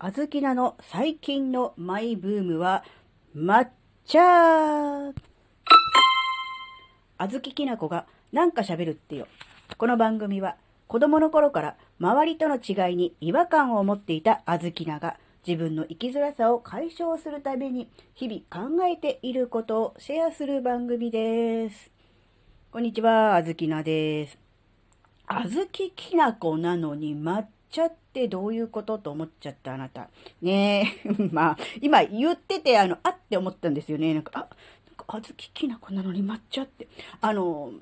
あずきなの最近のマイブームは抹茶あずききなこがなんか喋るってよ。この番組は子供の頃から周りとの違いに違和感を持っていたあずきなが自分の生きづらさを解消するために日々考えていることをシェアする番組です。こんにちは、あずきなです。あずききなこなのに抹茶ってどういうことと思っちゃったあなた。ねえ。まあ、今言ってて、あの、あって思ったんですよね。なんか、あ、なんか、あずききなこなのに抹茶って。あの、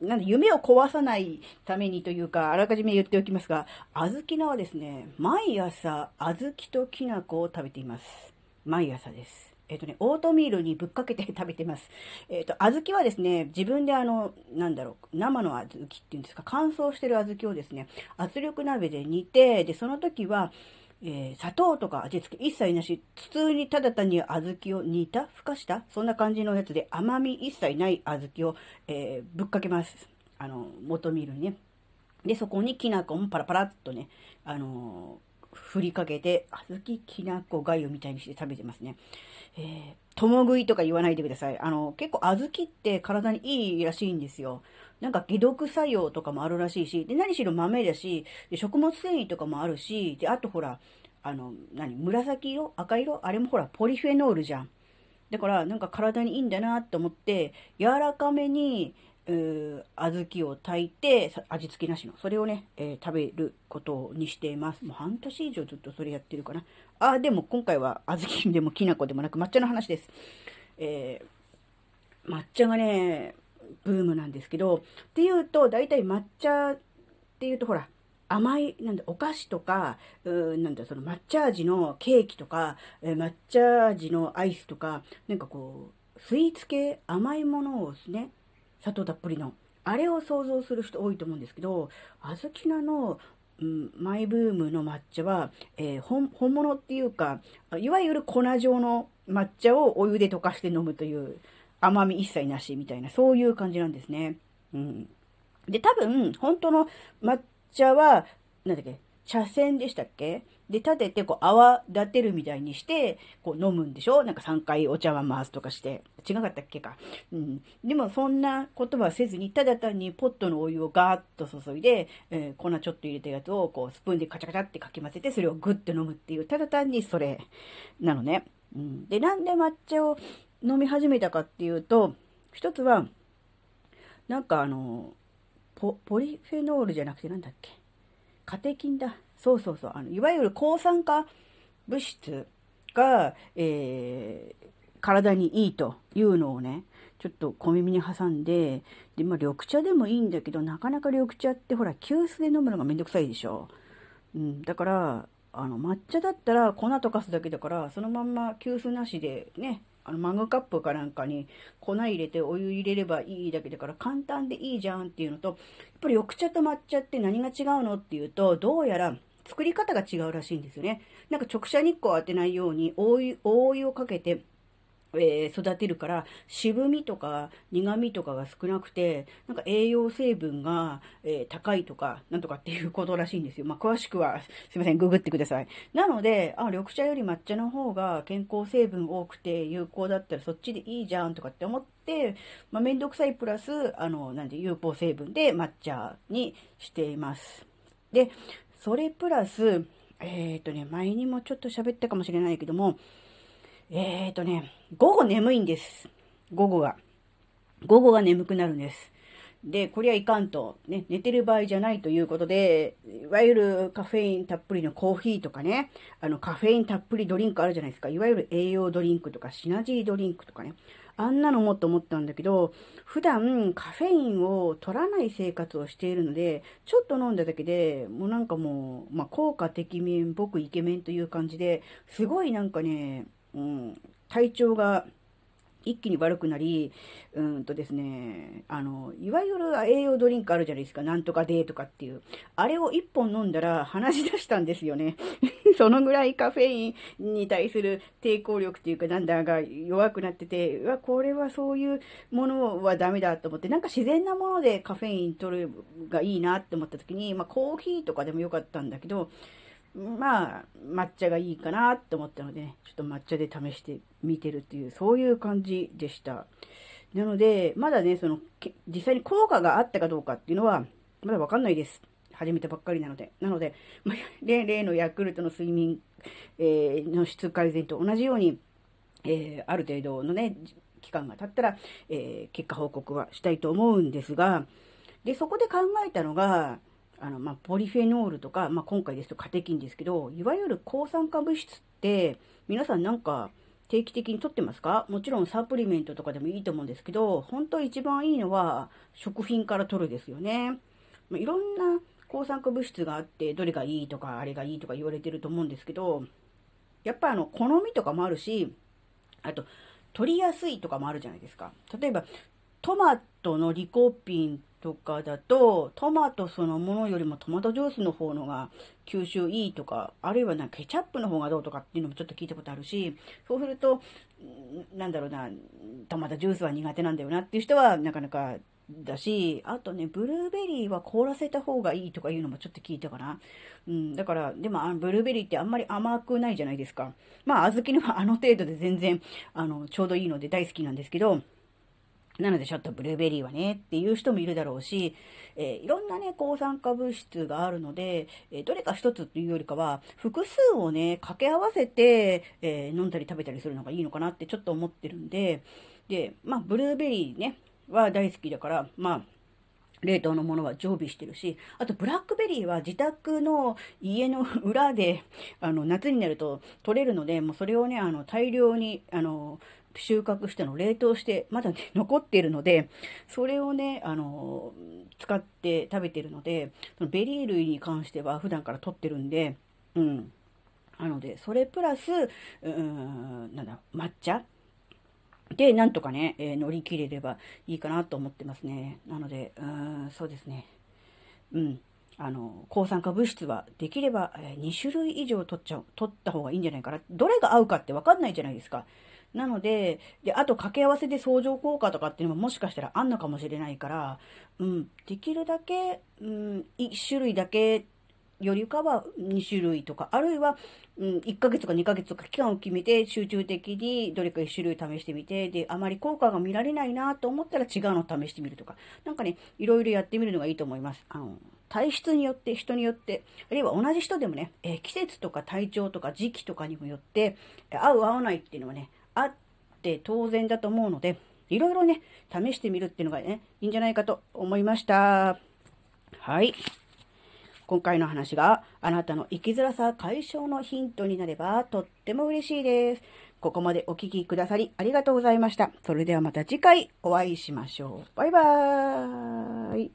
なんで、夢を壊さないためにというか、あらかじめ言っておきますが、あずきなはですね、毎朝、あずきときな粉を食べています。毎朝です。えっ、ー、とね、オートミールにぶっかけて食べてます。えっ、ー、と、小豆はですね、自分であの、なんだろう、生の小豆っていうんですか、乾燥してる小豆をですね、圧力鍋で煮て、で、その時は、えー、砂糖とか味付け一切なし、普通にただ単に小豆を煮た、ふかしたそんな感じのやつで甘み一切ない小豆を、えー、ぶっかけます。あの、元ミールにね。で、そこにきな粉もパラパラっとね、あのー、振りかけて、小豆きな粉がゆみたいにして食べてますね。えー、共食いとか言わないでください。あの、結構小豆って体にいいらしいんですよ。なんか解毒作用とかもあるらしいし、で、何しろ豆だし、で食物繊維とかもあるし、で、あとほら、あの、何紫色？赤色？あれもほら、ポリフェノールじゃん。だから、なんか体にいいんだなって思って、柔らかめに、小豆を炊いて、味付けなしの。それをね、えー、食べることにしています。もう半年以上ずっとそれやってるかな。あ、でも今回は小豆でもきな粉でもなく抹茶の話です。えー、抹茶がね、ブームなんですけど、っていうと、大体抹茶っていうとほら、甘い、なんだ、お菓子とか、うなんだ、その抹茶味のケーキとか、えー、抹茶味のアイスとか、なんかこう、スイーツ系、甘いものをですね、砂糖たっぷりの。あれを想像する人多いと思うんですけど、小豆菜の、うん、マイブームの抹茶は、えー、本物っていうか、いわゆる粉状の抹茶をお湯で溶かして飲むという甘み一切なしみたいな、そういう感じなんですね。うん。で、多分、本当の抹茶は、なんだっけ、茶筅でしたっけ？で、立てて、こう、泡立てるみたいにして、こう、飲むんでしょ？なんか3回お茶碗回すとかして。違かったっけか？うん。でも、そんなことはせずに、ただ単にポットのお湯をガーッと注いで、えー、粉ちょっと入れたやつを、こう、スプーンでカチャカチャってかき混ぜて、それをグッと飲むっていう、ただ単にそれ、なのね。うん。で、なんで抹茶を飲み始めたかっていうと、一つは、なんかあの、ポ、ポリフェノールじゃなくてなんだっけ？カテキンだ。そうそうそう。あの、いわゆる抗酸化物質が、えー、体にいいというのをね、ちょっと小耳に挟んで、で、まあ、緑茶でもいいんだけど、なかなか緑茶ってほら、急須で飲むのがめんどくさいでしょ。うん、だから、あの、抹茶だったら粉溶かすだけだから、そのまんま急須なしでね、あの、マグカップかなんかに粉入れてお湯入れればいいだけだから簡単でいいじゃんっていうのと、やっぱり緑茶と抹茶って何が違うのっていうと、どうやら作り方が違うらしいんですよね。なんか直射日光を当てないように、お湯、お湯をかけて、えー、育てるから、渋みとか苦みとかが少なくて、なんか栄養成分が、えー、高いとか、なんとかっていうことらしいんですよ。まあ、詳しくは、すいません、ググってください。なので、あ、緑茶より抹茶の方が健康成分多くて有効だったらそっちでいいじゃんとかって思って、まあ、めんどくさいプラス、あの、なんで有効成分で抹茶にしています。で、それプラス、えっ、ー、とね、前にもちょっと喋ったかもしれないけども、えっ、ー、とね、午後眠いんです。午後が。午後が眠くなるんです。で、これはいかんと、ね、寝てる場合じゃないということで、いわゆるカフェインたっぷりのコーヒーとかね、あのカフェインたっぷりドリンクあるじゃないですか。いわゆる栄養ドリンクとかシナジードリンクとかね。あんなのもと思ったんだけど、普段カフェインを取らない生活をしているので、ちょっと飲んだだけで、もうなんかもう、まあ、効果的面、僕イケメンという感じで、すごいなんかね、うん、体調が一気に悪くなり、うんとですね、あの、いわゆる栄養ドリンクあるじゃないですか、なんとかデーとかっていう。あれを一本飲んだら話し出したんですよね。そのぐらいカフェインに対する抵抗力っていうか、なんだが弱くなってて、うわ、これはそういうものはダメだと思って、なんか自然なものでカフェイン取るがいいなって思った時に、まあコーヒーとかでもよかったんだけど、まあ、抹茶がいいかなって思ったのでね、ちょっと抹茶で試してみてるっていう、そういう感じでした。なので、まだね、その、実際に効果があったかどうかっていうのは、まだわかんないです。始めたばっかりなので。なので、まあ、例のヤクルトの睡眠、えー、の質改善と同じように、えー、ある程度のね、期間が経ったら、えー、結果報告はしたいと思うんですが、で、そこで考えたのが、あの、まあ、ポリフェノールとか、まあ、今回ですとカテキンですけど、いわゆる抗酸化物質って、皆さんなんか定期的にとってますか？もちろんサプリメントとかでもいいと思うんですけど、本当一番いいのは食品から取るですよね。まあ、いろんな抗酸化物質があって、どれがいいとか、あれがいいとか言われてると思うんですけど、やっぱあの、好みとかもあるし、あと、取りやすいとかもあるじゃないですか。例えば、トマトのリコピンとかだと、トマトそのものよりもトマトジュースの方のが吸収いいとか、あるいはなケチャップの方がどうとかっていうのもちょっと聞いたことあるし、そうすると、なんだろうな、トマトジュースは苦手なんだよなっていう人はなかなかだし、あとね、ブルーベリーは凍らせた方がいいとかいうのもちょっと聞いたかな。うん、だから、でもあ、ブルーベリーってあんまり甘くないじゃないですか。まあ、小豆のはあの程度で全然、あの、ちょうどいいので大好きなんですけど、なのでちょっとブルーベリーはねっていう人もいるだろうし、えー、いろんなね、抗酸化物質があるので、えー、どれか一つっていうよりかは、複数をね、掛け合わせて、えー、飲んだり食べたりするのがいいのかなってちょっと思ってるんで、で、まあ、ブルーベリーね、は大好きだから、まあ、冷凍のものは常備してるし、あとブラックベリーは自宅の家の裏で、あの、夏になると取れるので、もうそれをね、あの、大量に、あの、収穫しての冷凍して、まだね、残っているので、それをね、あの、使って食べているので、そのベリー類に関しては普段から取ってるんで、うん。なので、それプラス、うん、なんだ、抹茶？で、なんとかね、えー、乗り切れればいいかなと思ってますね。なので、うん、そうですね。うん。あの、抗酸化物質はできれば、えー、2種類以上取っちゃう、取った方がいいんじゃないかな。どれが合うかってわかんないじゃないですか。なので、で、あと掛け合わせで相乗効果とかっていうのももしかしたらあんのかもしれないから、うん、できるだけ、うん、1種類だけよりかは2種類とか、あるいは、うん、1ヶ月とか2ヶ月とか期間を決めて集中的にどれか1種類試してみて、で、あまり効果が見られないなと思ったら違うのを試してみるとか、なんかね、いろいろやってみるのがいいと思います。あの、体質によって、人によって、あるいは同じ人でもね、えー、季節とか体調とか時期とかにもよって、合う合わないっていうのはね、あって当然だと思うので、いろいろね、試してみるっていうのがね、いいんじゃないかと思いました。はい。今回の話があなたの生きづらさ解消のヒントになればとっても嬉しいです。ここまでお聴きくださりありがとうございました。それではまた次回お会いしましょう。バイバーイ。